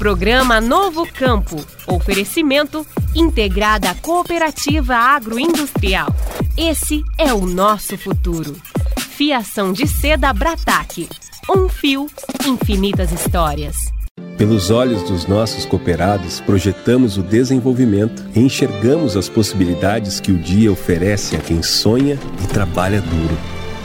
Programa Novo Campo. Oferecimento Integrada Cooperativa Agroindustrial. Esse é o nosso futuro. Fiação de seda Brataque. Um fio, infinitas histórias. Pelos olhos dos nossos cooperados, projetamos o desenvolvimento e enxergamos as possibilidades que o dia oferece a quem sonha e trabalha duro.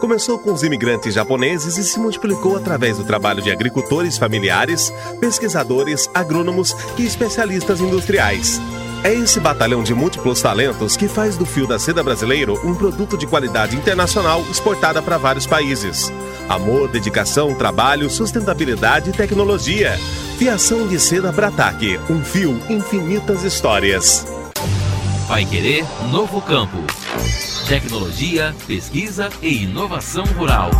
Começou com os imigrantes japoneses e se multiplicou através do trabalho de agricultores familiares, pesquisadores, agrônomos e especialistas industriais. É esse batalhão de múltiplos talentos que faz do fio da seda brasileiro um produto de qualidade internacional exportada para vários países. Amor, dedicação, trabalho, sustentabilidade e tecnologia. Fiação de seda Brataque, um fio, infinitas histórias. Vai querer novo campo tecnologia, pesquisa e inovação rural.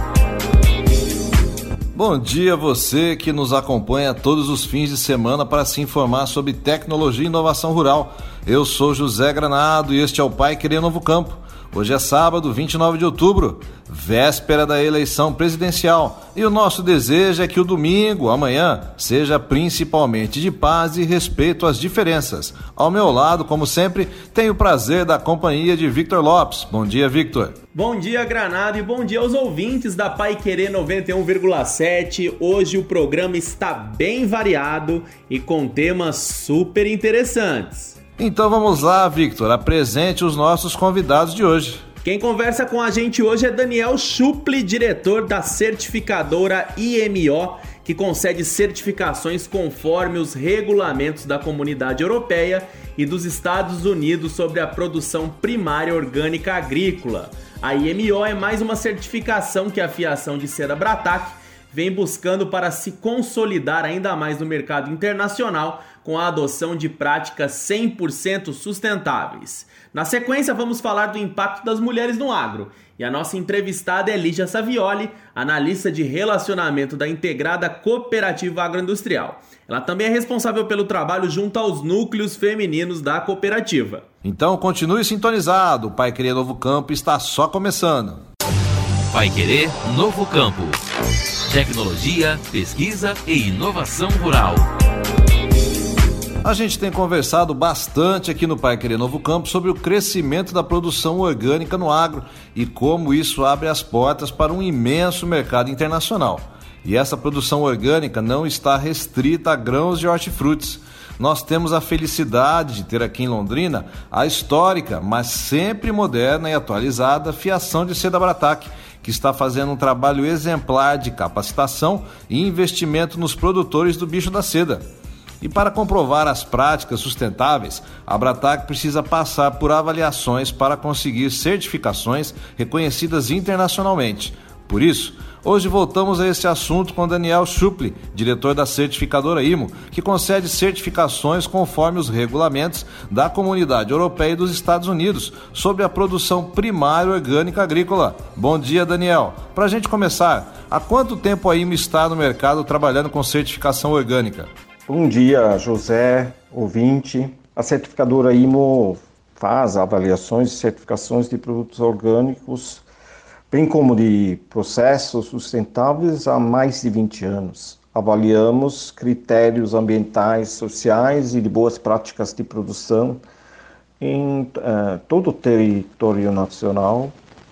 Bom dia você que nos acompanha todos os fins de semana para se informar sobre tecnologia e inovação rural. Eu sou José Granado e este é o Pai Querer Novo Campo. Hoje é sábado, 29 de outubro, véspera da eleição presidencial, e o nosso desejo é que o domingo, amanhã, seja principalmente de paz e respeito às diferenças. Ao meu lado, como sempre, tenho o prazer da companhia de Victor Lopes. Bom dia, Victor. Bom dia, Granado, e bom dia aos ouvintes da Pai Querer 91,7. Hoje o programa está bem variado e com temas super interessantes. Então vamos lá, Victor, apresente os nossos convidados de hoje. Quem conversa com a gente hoje é Daniel Chuple, diretor da certificadora IMO, que concede certificações conforme os regulamentos da Comunidade Europeia e dos Estados Unidos sobre a produção primária orgânica agrícola. A IMO é mais uma certificação que a Fiação de Seda Brataque vem buscando para se consolidar ainda mais no mercado internacional com a adoção de práticas 100% sustentáveis. Na sequência, vamos falar do impacto das mulheres no agro. E a nossa entrevistada é Lígia Savioli, analista de relacionamento da Integrada Cooperativa Agroindustrial. Ela também é responsável pelo trabalho junto aos núcleos femininos da cooperativa. Então continue sintonizado, o Pai Querer Novo Campo está só começando. Pai Querer Novo Campo. Tecnologia, pesquisa e inovação rural. A gente tem conversado bastante aqui no Pai Querer Novo Campo sobre o crescimento da produção orgânica no agro e como isso abre as portas para um imenso mercado internacional. E essa produção orgânica não está restrita a grãos de hortifrutis. Nós temos a felicidade de ter aqui em Londrina a histórica, mas sempre moderna e atualizada fiação de seda Brataque, que está fazendo um trabalho exemplar de capacitação e investimento nos produtores do bicho da seda. E para comprovar as práticas sustentáveis, a Bratac precisa passar por avaliações para conseguir certificações reconhecidas internacionalmente. Por isso, hoje voltamos a esse assunto com Daniel Schuple, diretor da certificadora IMO, que concede certificações conforme os regulamentos da Comunidade Europeia e dos Estados Unidos sobre a produção primária orgânica agrícola. Bom dia, Daniel. Para a gente começar, há quanto tempo a IMO está no mercado trabalhando com certificação orgânica? Bom dia, José, ouvinte. A certificadora IMO faz avaliações e certificações de produtos orgânicos, bem como de processos sustentáveis há mais de 20 anos. Avaliamos critérios ambientais, sociais e de boas práticas de produção em uh, todo o território nacional,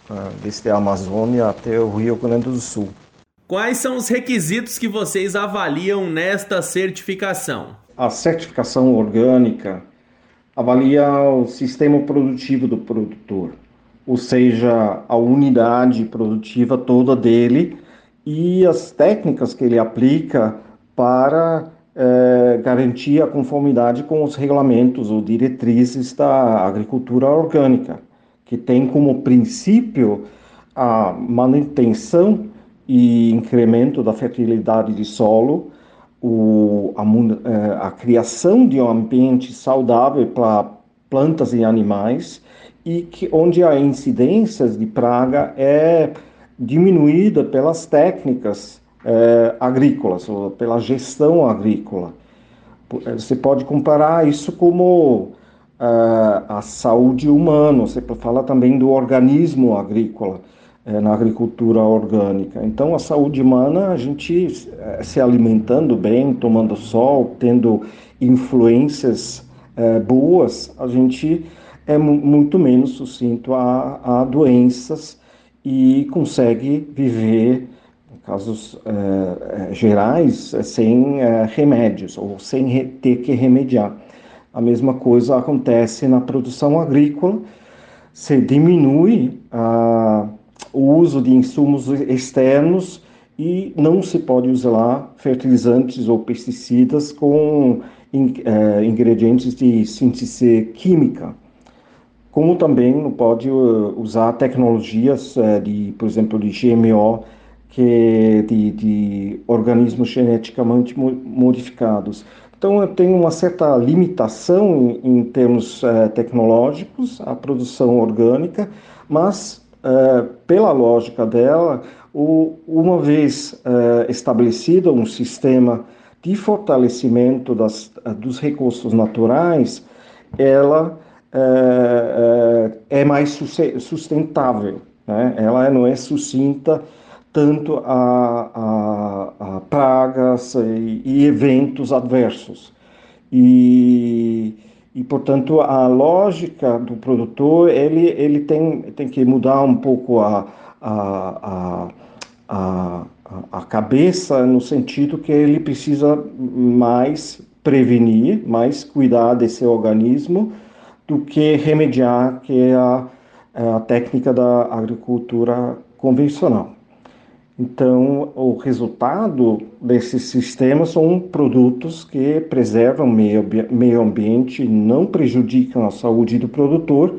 uh, desde a Amazônia até o Rio Grande do Sul. Quais são os requisitos que vocês avaliam nesta certificação? A certificação orgânica avalia o sistema produtivo do produtor, ou seja, a unidade produtiva toda dele e as técnicas que ele aplica para é, garantir a conformidade com os regulamentos ou diretrizes da agricultura orgânica, que tem como princípio a manutenção e incremento da fertilidade de solo, o, a, eh, a, criação de um ambiente saudável para plantas e animais e que, onde a incidência de praga é diminuída pelas técnicas é, agrícolas, pela gestão agrícola. Eh, você pode comparar isso como uh, a saúde humana, você fala também do organismo agrícola uh, na agricultura orgânica. Então, a saúde humana, a gente uh, se alimentando bem, tomando sol, tendo influências boas, a gente é muito menos sucinto a, a doenças e consegue viver casos gerais sem remédios ou sem ter que remediar. A mesma coisa acontece na produção agrícola. Se diminui ah, o uso de insumos externos e não se pode usar fertilizantes ou pesticidas com in, eh, ingredientes de síntese química. Como também pode uh, usar tecnologias uh, de, por exemplo, de GMO, que de, de organismos geneticamente modificados. Então, eu tenho uma certa limitação em, termos uh, tecnológicos, a produção orgânica, mas, pela lógica dela, uma vez estabelecido um sistema de fortalecimento das, dos recursos naturais, ela é mais sustentável, né? ela não é sucinta tanto a, a, a pragas e, e, eventos adversos. E, e, portanto, a lógica do produtor, ele, ele tem, tem que mudar um pouco a, a, a, a cabeça, no sentido que ele precisa mais prevenir, mais cuidar desse organismo, do que remediar, que é a, a técnica da agricultura convencional. Então, o resultado desses sistemas são produtos que preservam o meio, meio ambiente, não prejudicam a saúde do produtor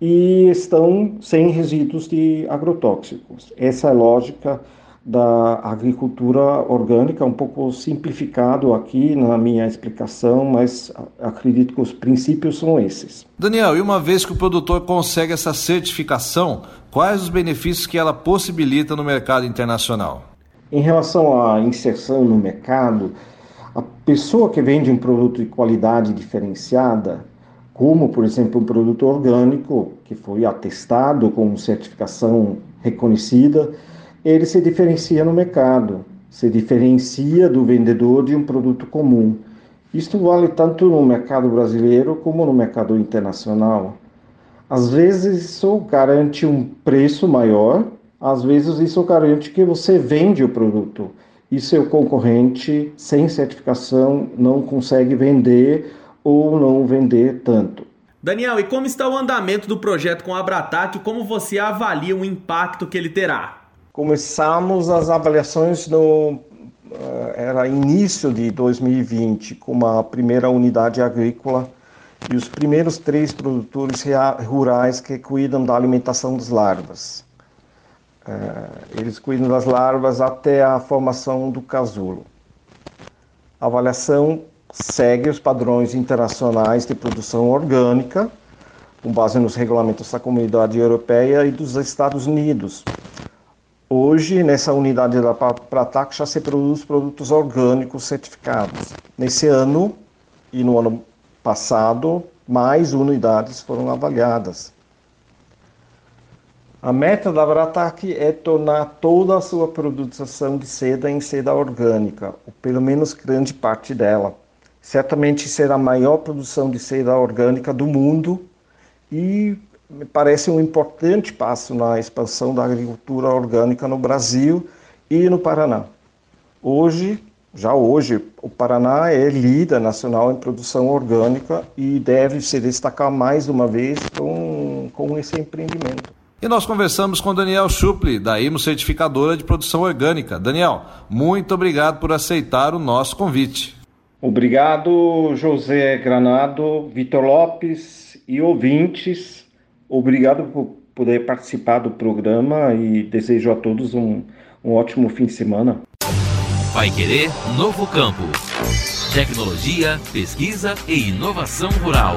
e estão sem resíduos de agrotóxicos. Essa é a lógica da agricultura orgânica, um pouco simplificado aqui na minha explicação, mas acredito que os princípios são esses. Daniel, e uma vez que o produtor consegue essa certificação, quais os benefícios que ela possibilita no mercado internacional? Em relação à inserção no mercado, a pessoa que vende um produto de qualidade diferenciada, como por exemplo um produto orgânico que foi atestado com certificação reconhecida, ele se diferencia no mercado, se diferencia do vendedor de um produto comum. Isto vale tanto no mercado brasileiro como no mercado internacional. Às vezes isso garante um preço maior, às vezes isso garante que você vende o produto e seu concorrente sem certificação não consegue vender ou não vender tanto. Daniel, e como está o andamento do projeto com a Abratac e como você avalia o impacto que ele terá? Começamos as avaliações no eh, era início de 2020 com a primeira unidade agrícola e os primeiros três produtores rurais que cuidam da alimentação das larvas. Eh, eles cuidam das larvas até a formação do casulo. A avaliação segue os padrões internacionais de produção orgânica, com base nos regulamentos da Comunidade Europeia e dos Estados Unidos, Hoje, nessa unidade da Pratac, já se produz produtos orgânicos certificados. Nesse ano e no ano passado, mais unidades foram avaliadas. A meta da Bratac é tornar toda a sua produção de seda em seda orgânica, ou pelo menos grande parte dela. Certamente será a maior produção de seda orgânica do mundo e me parece um importante passo na expansão da agricultura orgânica no Brasil e no Paraná. Hoje, já hoje, o Paraná é líder nacional em produção orgânica e deve se destacar mais uma vez com, com esse empreendimento. E nós conversamos com Daniel Schupli, da IMO Certificadora de Produção Orgânica. Daniel, muito obrigado por aceitar o nosso convite. Obrigado, José Granado, Vitor Lopes e ouvintes Obrigado por poder participar do programa e desejo a todos um, um ótimo fim de semana. Vai Querer Novo Campo. Tecnologia, pesquisa e inovação rural.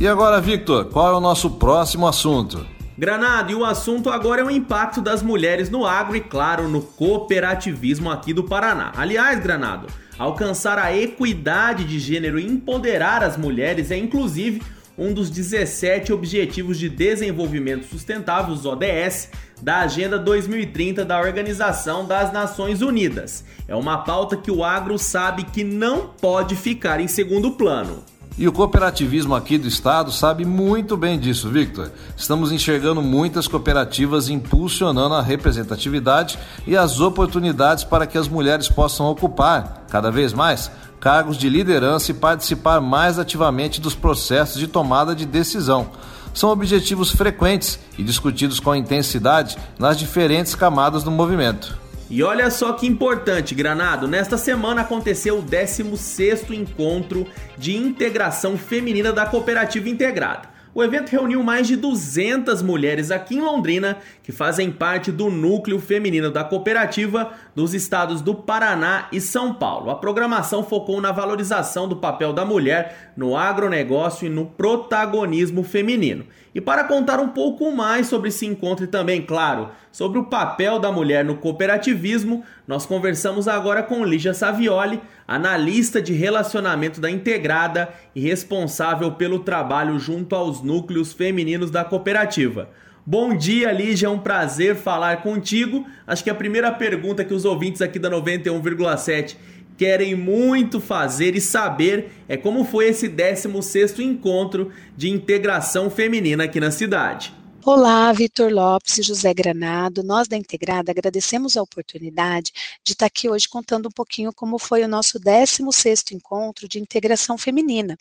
E agora, Victor, qual é o nosso próximo assunto? Granado, e o assunto agora é o impacto das mulheres no agro e, claro, no cooperativismo aqui do Paraná. Aliás, Granado, alcançar a equidade de gênero e empoderar as mulheres é, inclusive, um dos 17 Objetivos de Desenvolvimento Sustentável, os ODS, da Agenda 2030 da Organização das Nações Unidas. É uma pauta que o agro sabe que não pode ficar em segundo plano. E o cooperativismo aqui do estado sabe muito bem disso, Victor. Estamos enxergando muitas cooperativas impulsionando a representatividade e as oportunidades para que as mulheres possam ocupar, cada vez mais, cargos de liderança e participar mais ativamente dos processos de tomada de decisão. São objetivos frequentes e discutidos com intensidade nas diferentes camadas do movimento. E olha só que importante, Granado, nesta semana aconteceu o 16º encontro de integração feminina da Cooperativa Integrada. O evento reuniu mais de 200 mulheres aqui em Londrina que fazem parte do núcleo feminino da cooperativa dos estados do Paraná e São Paulo. A programação focou na valorização do papel da mulher no agronegócio e no protagonismo feminino. E para contar um pouco mais sobre esse encontro e também, claro, sobre o papel da mulher no cooperativismo, nós conversamos agora com Lígia Savioli, analista de relacionamento da Integrada e responsável pelo trabalho junto aos núcleos femininos da cooperativa. Bom dia, Lígia, é um prazer falar contigo. Acho que a primeira pergunta que os ouvintes aqui da 91,7 querem muito fazer e saber é como foi esse 16º encontro de integração feminina aqui na cidade. Olá, Vitor Lopes e José Granado. Nós da Integrada agradecemos a oportunidade de estar aqui hoje contando um pouquinho como foi o nosso 16º encontro de integração feminina.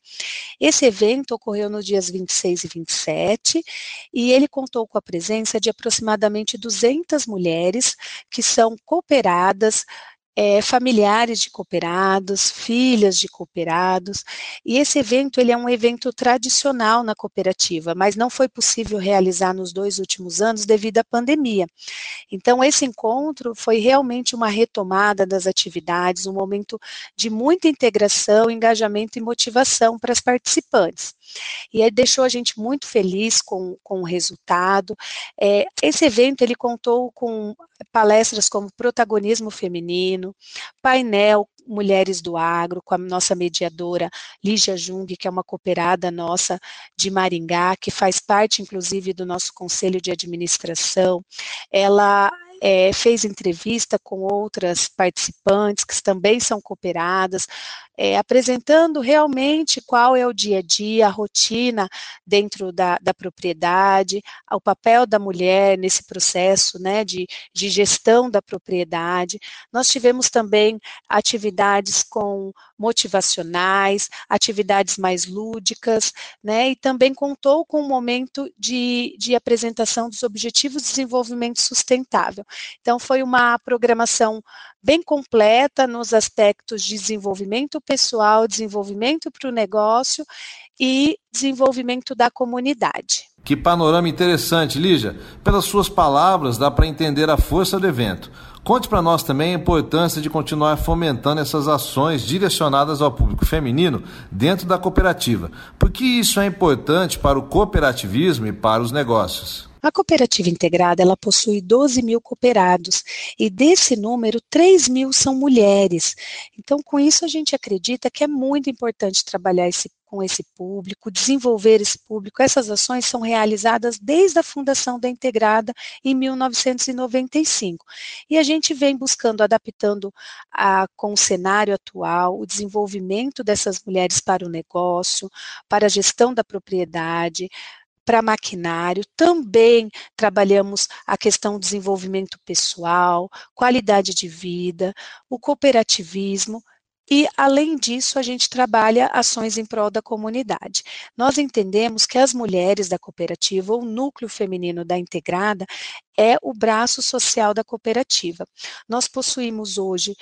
Esse evento ocorreu nos dias 26 e 27 e ele contou com a presença de aproximadamente 200 mulheres que são cooperadas é, familiares de cooperados, filhas de cooperados, e esse evento ele é um evento tradicional na cooperativa, mas não foi possível realizar nos dois últimos anos devido à pandemia. Então esse encontro foi realmente uma retomada das atividades, um momento de muita integração, engajamento e motivação para as participantes. E aí deixou a gente muito feliz com, com o resultado. É, esse evento ele contou com palestras como protagonismo feminino, painel Mulheres do Agro, com a nossa mediadora Lígia Jung, que é uma cooperada nossa de Maringá, que faz parte, inclusive, do nosso conselho de administração. Ela é, fez entrevista com outras participantes que também são cooperadas, é, apresentando realmente qual é o dia a dia, a rotina dentro da, da propriedade, o papel da mulher nesse processo né, de, de gestão da propriedade. Nós tivemos também atividades com motivacionais, atividades mais lúdicas, né, e também contou com um momento de, de apresentação dos Objetivos de Desenvolvimento Sustentável. Então, foi uma programação bem completa nos aspectos de desenvolvimento pessoal, desenvolvimento para o negócio e desenvolvimento da comunidade. Que panorama interessante, Lígia. Pelas suas palavras, dá para entender a força do evento. Conte para nós também a importância de continuar fomentando essas ações direcionadas ao público feminino dentro da cooperativa. Porque isso é importante para o cooperativismo e para os negócios. A cooperativa integrada ela possui 12 mil cooperados e desse número 3 mil são mulheres. Então, com isso a gente acredita que é muito importante trabalhar esse com esse público, desenvolver esse público. Essas ações são realizadas desde a fundação da Integrada em 1995. E a gente vem buscando, adaptando a, com o cenário atual, o desenvolvimento dessas mulheres para o negócio, para a gestão da propriedade, para maquinário, também trabalhamos a questão do desenvolvimento pessoal, qualidade de vida, o cooperativismo, e, além disso, a gente trabalha ações em prol da comunidade. Nós entendemos que as mulheres da cooperativa, o núcleo feminino da integrada, é o braço social da cooperativa. Nós possuímos hoje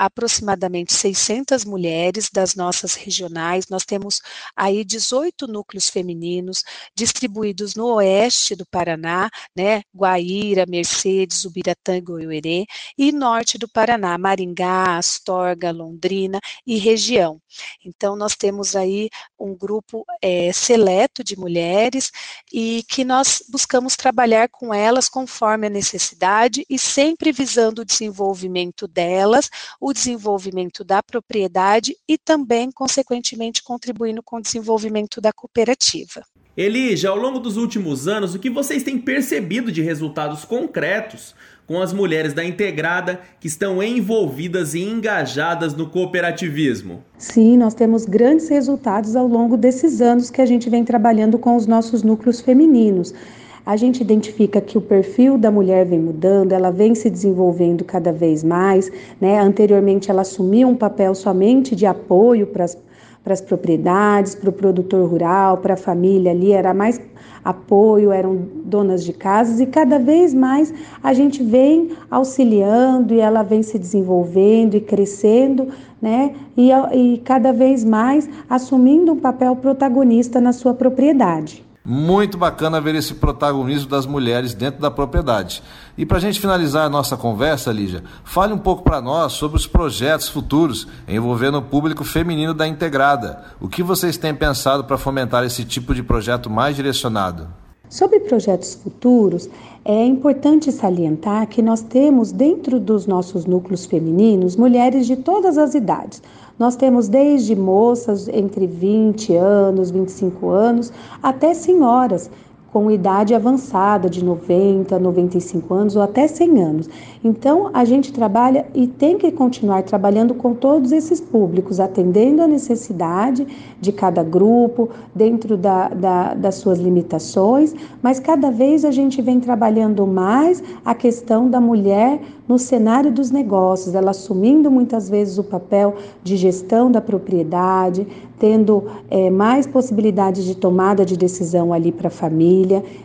aproximadamente 600 mulheres das nossas regionais. Nós temos aí 18 núcleos femininos distribuídos no oeste do Paraná, né, Guaíra, Mercedes, Ubiratã e Goiuerê, e norte do Paraná, Maringá, Astorga, Londrina e região. Então, nós temos aí um grupo é, seleto de mulheres e que nós buscamos trabalhar com elas conforme a necessidade e sempre visando o desenvolvimento delas, o desenvolvimento da propriedade e também, consequentemente, contribuindo com o desenvolvimento da cooperativa. Elija, ao longo dos últimos anos, o que vocês têm percebido de resultados concretos com as mulheres da Integrada que estão envolvidas e engajadas no cooperativismo? Sim, nós temos grandes resultados ao longo desses anos que a gente vem trabalhando com os nossos núcleos femininos. A gente identifica que o perfil da mulher vem mudando, ela vem se desenvolvendo cada vez mais, né? Anteriormente ela assumia um papel somente de apoio para as para as propriedades, para o produtor rural, para a família ali, era mais apoio, eram donas de casas e cada vez mais a gente vem auxiliando e ela vem se desenvolvendo e crescendo, né? E, e cada vez mais assumindo um papel protagonista na sua propriedade. Muito bacana ver esse protagonismo das mulheres dentro da propriedade. E para a gente finalizar a nossa conversa, Lígia, fale um pouco para nós sobre os projetos futuros envolvendo o público feminino da Integrada. O que vocês têm pensado para fomentar esse tipo de projeto mais direcionado? Sobre projetos futuros, é importante salientar que nós temos dentro dos nossos núcleos femininos mulheres de todas as idades. Nós temos desde moças entre 20 anos, 25 anos, até senhoras com idade avançada de 90, 95 anos ou até 100 anos. Então, a gente trabalha e tem que continuar trabalhando com todos esses públicos, atendendo a necessidade de cada grupo, dentro da, da, das suas limitações, mas cada vez a gente vem trabalhando mais a questão da mulher no cenário dos negócios, ela assumindo muitas vezes o papel de gestão da propriedade, tendo é, mais possibilidades de tomada de decisão ali para a família.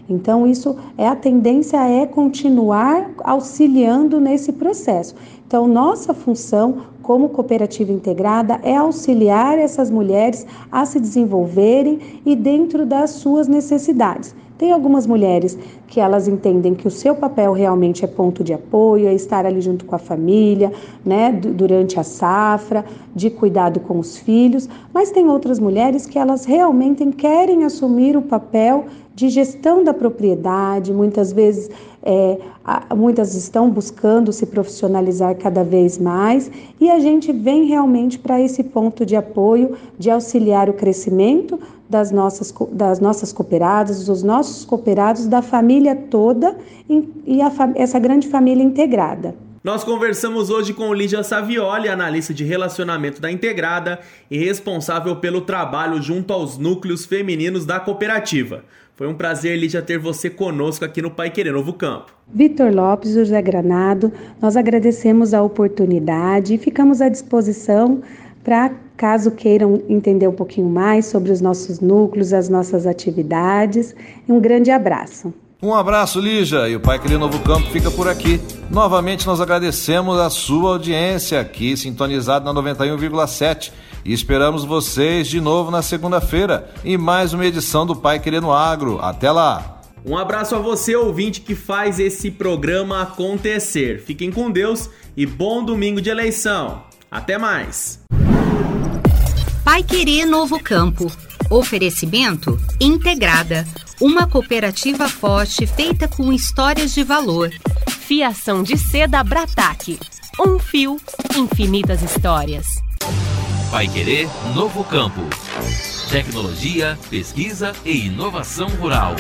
Então, isso é a tendência é continuar auxiliando nesse processo. Então, nossa função como cooperativa integrada é auxiliar essas mulheres a se desenvolverem e dentro das suas necessidades. Tem algumas mulheres que elas entendem que o seu papel realmente é ponto de apoio, é estar ali junto com a família, né, durante a safra, de cuidado com os filhos, mas tem outras mulheres que elas realmente querem assumir o papel de gestão da propriedade, muitas vezes é, muitas estão buscando se profissionalizar cada vez mais e a gente vem realmente para esse ponto de apoio, de auxiliar o crescimento das nossas, das nossas cooperadas, dos nossos cooperados, da família toda e, a, essa grande família integrada. Nós conversamos hoje com Lígia Savioli, analista de relacionamento da Integrada e responsável pelo trabalho junto aos núcleos femininos da cooperativa. Foi um prazer, Lígia, ter você conosco aqui no Pai Querer Novo Campo. Vitor Lopes, José Granado, nós agradecemos a oportunidade e ficamos à disposição para caso queiram entender um pouquinho mais sobre os nossos núcleos, as nossas atividades. Um grande abraço. Um abraço, Lígia, e o Pai Querido Novo Campo fica por aqui. Novamente nós agradecemos a sua audiência aqui, sintonizado na 91,7 e esperamos vocês de novo na segunda-feira em mais uma edição do Pai Querendo Agro. Até lá! Um abraço a você, ouvinte, que faz esse programa acontecer. Fiquem com Deus e bom domingo de eleição. Até mais! Pai Querer Novo Campo. Oferecimento Integrada uma cooperativa forte feita com histórias de valor. Fiação de seda Brataque. Um fio, infinitas histórias. Vai querer novo campo. Tecnologia, pesquisa e inovação rural.